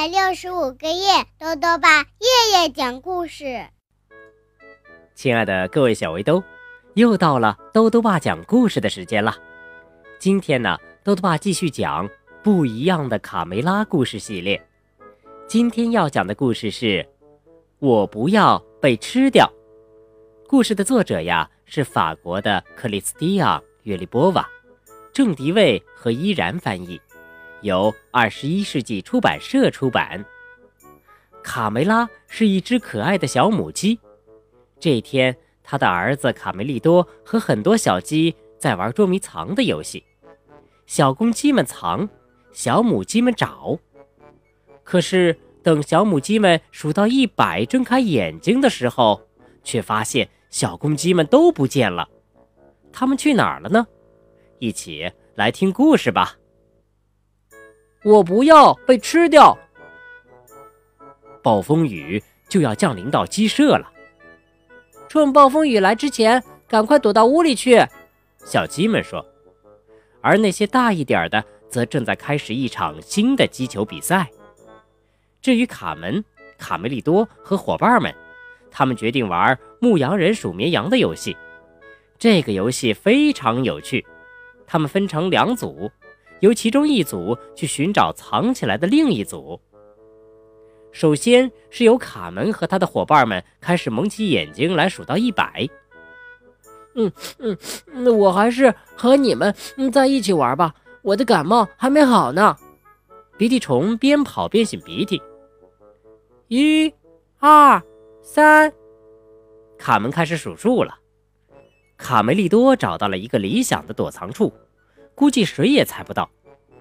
百六十五个夜，豆豆爸夜夜讲故事。亲爱的各位小围兜，又到了豆豆爸讲故事的时间了。今天呢，豆豆爸继续讲不一样的卡梅拉故事系列。今天要讲的故事是《我不要被吃掉》。故事的作者呀是法国的克里斯蒂亚·约利波瓦，郑迪卫和依然翻译。由二十一世纪出版社出版。卡梅拉是一只可爱的小母鸡。这天，他的儿子卡梅利多和很多小鸡在玩捉迷藏的游戏。小公鸡们藏，小母鸡们找。可是，等小母鸡们数到一百，睁开眼睛的时候，却发现小公鸡们都不见了。它们去哪儿了呢？一起来听故事吧。我不要被吃掉！暴风雨就要降临到鸡舍了，趁暴风雨来之前，赶快躲到屋里去。小鸡们说。而那些大一点的，则正在开始一场新的击球比赛。至于卡门、卡梅利多和伙伴们，他们决定玩牧羊人数绵羊的游戏。这个游戏非常有趣。他们分成两组。由其中一组去寻找藏起来的另一组。首先是由卡门和他的伙伴们开始蒙起眼睛来数到一百。嗯嗯，我还是和你们在一起玩吧，我的感冒还没好呢。鼻涕虫边跑边擤鼻涕。一、二、三，卡门开始数数了。卡梅利多找到了一个理想的躲藏处。估计谁也猜不到，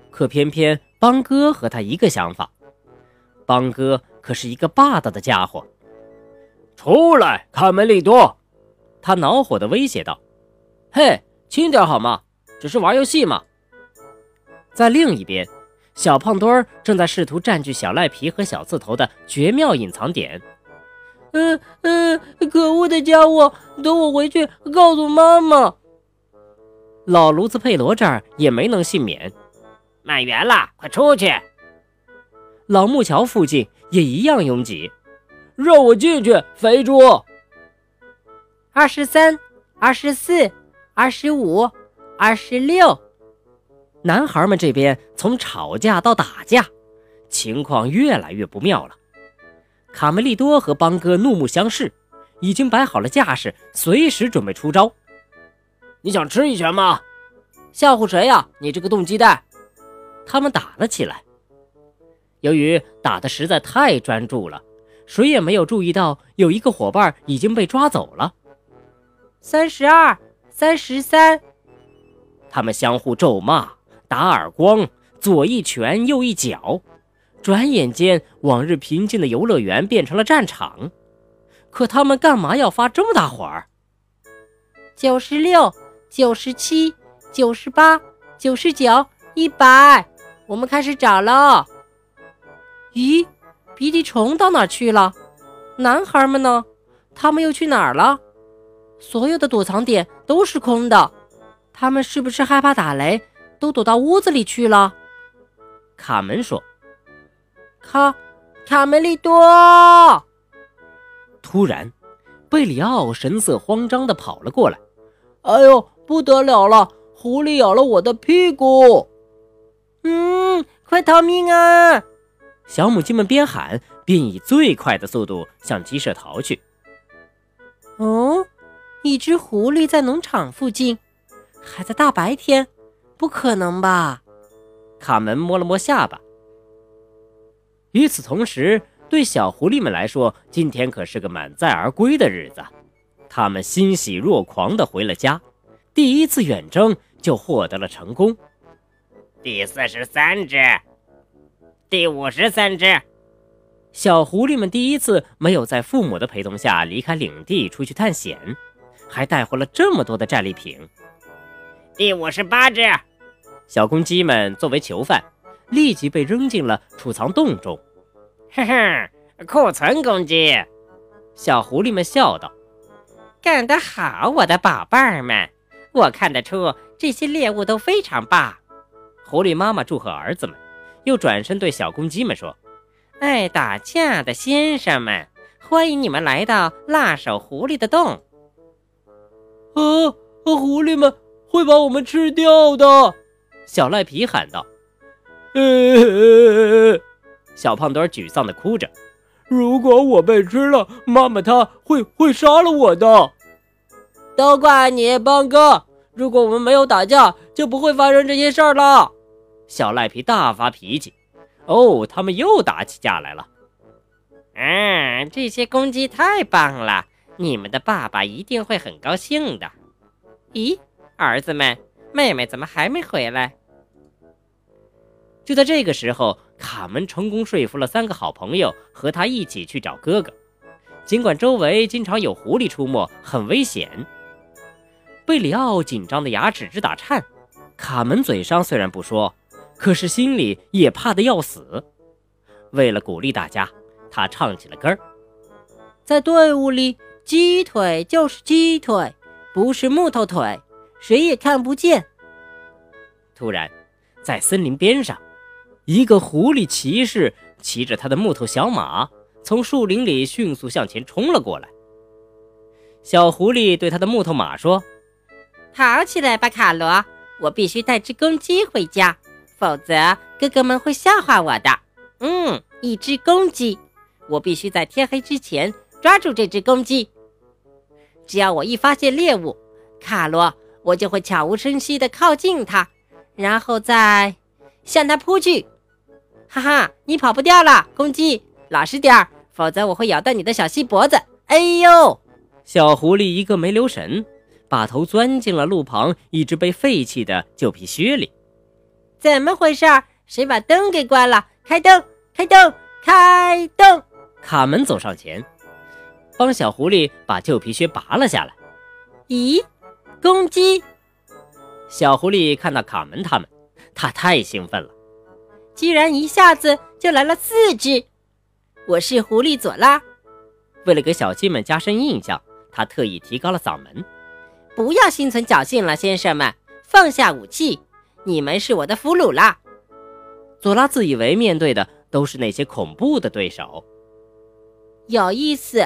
可偏偏邦哥和他一个想法。邦哥可是一个霸道的家伙。出来，卡梅利多！他恼火地威胁道：“嘿，轻点好吗？只是玩游戏嘛。”在另一边，小胖墩儿正在试图占据小赖皮和小刺头的绝妙隐藏点。嗯嗯，可恶的家伙！等我回去告诉妈妈。老卢兹佩罗这儿也没能幸免，满员了，快出去！老木桥附近也一样拥挤，让我进去，肥猪！二十三、二十四、二十五、二十六，男孩们这边从吵架到打架，情况越来越不妙了。卡梅利多和邦哥怒目相视，已经摆好了架势，随时准备出招。你想吃一拳吗？吓唬谁呀？你这个冻鸡蛋！他们打了起来。由于打的实在太专注了，谁也没有注意到有一个伙伴已经被抓走了。三十二，三十三。他们相互咒骂、打耳光，左一拳，右一脚。转眼间，往日平静的游乐园变成了战场。可他们干嘛要发这么大火儿？九十六。九十七、九十八、九十九、一百，我们开始找喽。咦，鼻涕虫到哪去了？男孩们呢？他们又去哪儿了？所有的躲藏点都是空的，他们是不是害怕打雷，都躲到屋子里去了？卡门说：“卡，卡梅利多。”突然，贝里奥神色慌张地跑了过来。哎呦！不得了了！狐狸咬了我的屁股！嗯，快逃命啊！小母鸡们边喊边以最快的速度向鸡舍逃去。哦，一只狐狸在农场附近，还在大白天？不可能吧？卡门摸了摸下巴。与此同时，对小狐狸们来说，今天可是个满载而归的日子，他们欣喜若狂地回了家。第一次远征就获得了成功。第四十三只，第五十三只，小狐狸们第一次没有在父母的陪同下离开领地出去探险，还带回了这么多的战利品。第五十八只，小公鸡们作为囚犯，立即被扔进了储藏洞中。哼哼，库存公鸡，小狐狸们笑道：“干得好，我的宝贝儿们。”我看得出这些猎物都非常棒。狐狸妈妈祝贺儿子们，又转身对小公鸡们说：“爱打架的先生们，欢迎你们来到辣手狐狸的洞。啊，狐狸们会把我们吃掉的！小赖皮喊道。呃，小胖墩沮丧地哭着。如果我被吃了，妈妈她会会杀了我的。都怪你，邦哥！如果我们没有打架，就不会发生这些事儿了。小赖皮大发脾气。哦，他们又打起架来了。嗯，这些公鸡太棒了，你们的爸爸一定会很高兴的。咦，儿子们，妹妹怎么还没回来？就在这个时候，卡门成功说服了三个好朋友和他一起去找哥哥。尽管周围经常有狐狸出没，很危险。贝里奥紧张的牙齿直打颤。卡门嘴上虽然不说，可是心里也怕得要死。为了鼓励大家，他唱起了歌儿：在队伍里，鸡腿就是鸡腿，不是木头腿，谁也看不见。突然，在森林边上。一个狐狸骑士骑着他的木头小马，从树林里迅速向前冲了过来。小狐狸对他的木头马说：“跑起来吧，卡罗！我必须带只公鸡回家，否则哥哥们会笑话我的。嗯，一只公鸡，我必须在天黑之前抓住这只公鸡。只要我一发现猎物，卡罗，我就会悄无声息地靠近它，然后再向它扑去。”哈哈，你跑不掉了，公鸡，老实点儿，否则我会咬断你的小细脖子。哎呦！小狐狸一个没留神，把头钻进了路旁一只被废弃的旧皮靴里。怎么回事？谁把灯给关了？开灯！开灯！开灯！卡门走上前，帮小狐狸把旧皮靴拔了下来。咦，公鸡！小狐狸看到卡门他们，他太兴奋了。居然一下子就来了四只！我是狐狸佐拉。为了给小鸡们加深印象，他特意提高了嗓门：“不要心存侥幸了，先生们，放下武器，你们是我的俘虏啦！”佐拉自以为面对的都是那些恐怖的对手。有意思，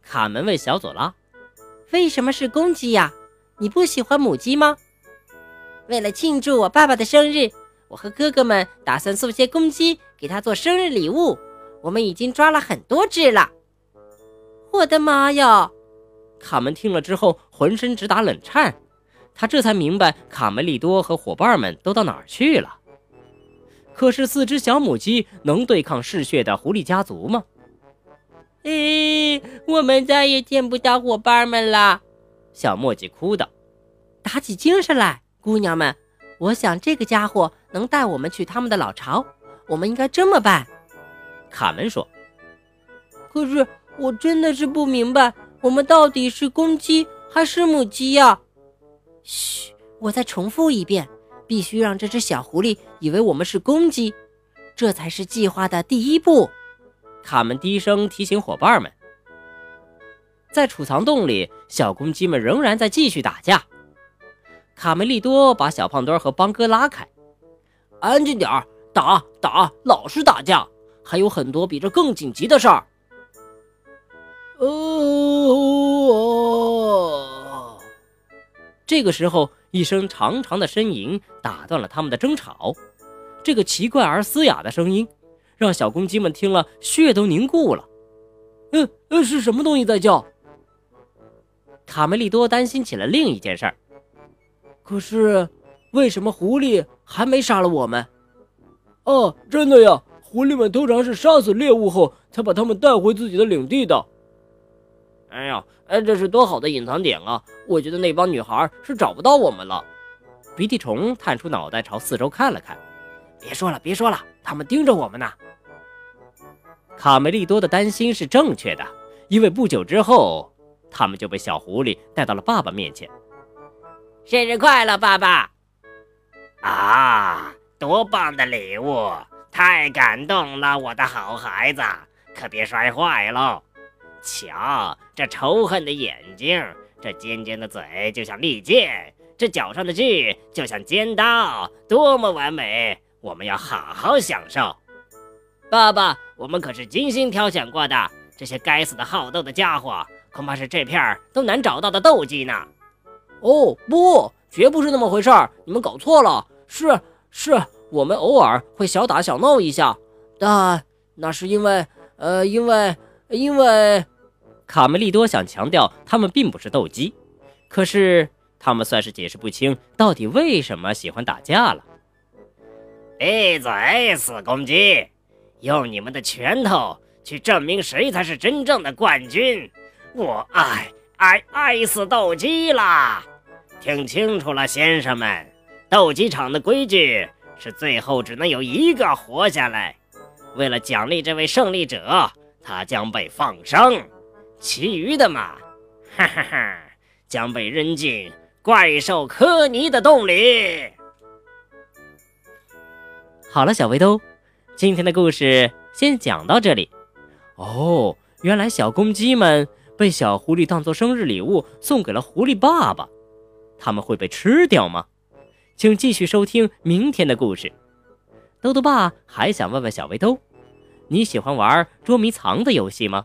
卡门问小佐拉：“为什么是公鸡呀？你不喜欢母鸡吗？”为了庆祝我爸爸的生日。我和哥哥们打算送些公鸡给他做生日礼物。我们已经抓了很多只了。我的妈呀！卡门听了之后浑身直打冷颤，他这才明白卡梅利多和伙伴们都到哪儿去了。可是四只小母鸡能对抗嗜血的狐狸家族吗？咦，我们再也见不到伙伴们了！小墨迹哭道：“打起精神来，姑娘们！我想这个家伙。”能带我们去他们的老巢，我们应该这么办。卡门说：“可是我真的是不明白，我们到底是公鸡还是母鸡呀？”嘘，我再重复一遍，必须让这只小狐狸以为我们是公鸡，这才是计划的第一步。卡门低声提醒伙伴们。在储藏洞里，小公鸡们仍然在继续打架。卡梅利多把小胖墩和邦哥拉开。安静点儿，打打，老是打架，还有很多比这更紧急的事儿。哦，这个时候，一声长长的呻吟打断了他们的争吵。这个奇怪而嘶哑的声音，让小公鸡们听了血都凝固了。嗯嗯，是什么东西在叫？卡梅利多担心起了另一件事儿。可是。为什么狐狸还没杀了我们？哦，真的呀！狐狸们通常是杀死猎物后，才把它们带回自己的领地的。哎呀，哎，这是多好的隐藏点啊！我觉得那帮女孩是找不到我们了。鼻涕虫探出脑袋朝四周看了看，别说了，别说了，他们盯着我们呢。卡梅利多的担心是正确的，因为不久之后，他们就被小狐狸带到了爸爸面前。生日快乐，爸爸！啊，多棒的礼物！太感动了，我的好孩子，可别摔坏喽！瞧，这仇恨的眼睛，这尖尖的嘴就像利剑，这脚上的锯就像尖刀，多么完美！我们要好好享受。爸爸，我们可是精心挑选过的，这些该死的好斗的家伙，恐怕是这片都难找到的斗鸡呢。哦，不，绝不是那么回事儿，你们搞错了。是是，我们偶尔会小打小闹一下，但那是因为，呃，因为因为，卡梅利多想强调他们并不是斗鸡，可是他们算是解释不清到底为什么喜欢打架了。闭嘴，死公鸡！用你们的拳头去证明谁才是真正的冠军！我爱爱爱死斗鸡啦！听清楚了，先生们，斗鸡场的规矩是最后只能有一个活下来。为了奖励这位胜利者，他将被放生，其余的嘛，哈哈哈，将被扔进怪兽科尼的洞里。好了，小围兜，今天的故事先讲到这里。哦，原来小公鸡们被小狐狸当做生日礼物送给了狐狸爸爸，他们会被吃掉吗？请继续收听明天的故事。豆豆爸还想问问小围兜，你喜欢玩捉迷藏的游戏吗？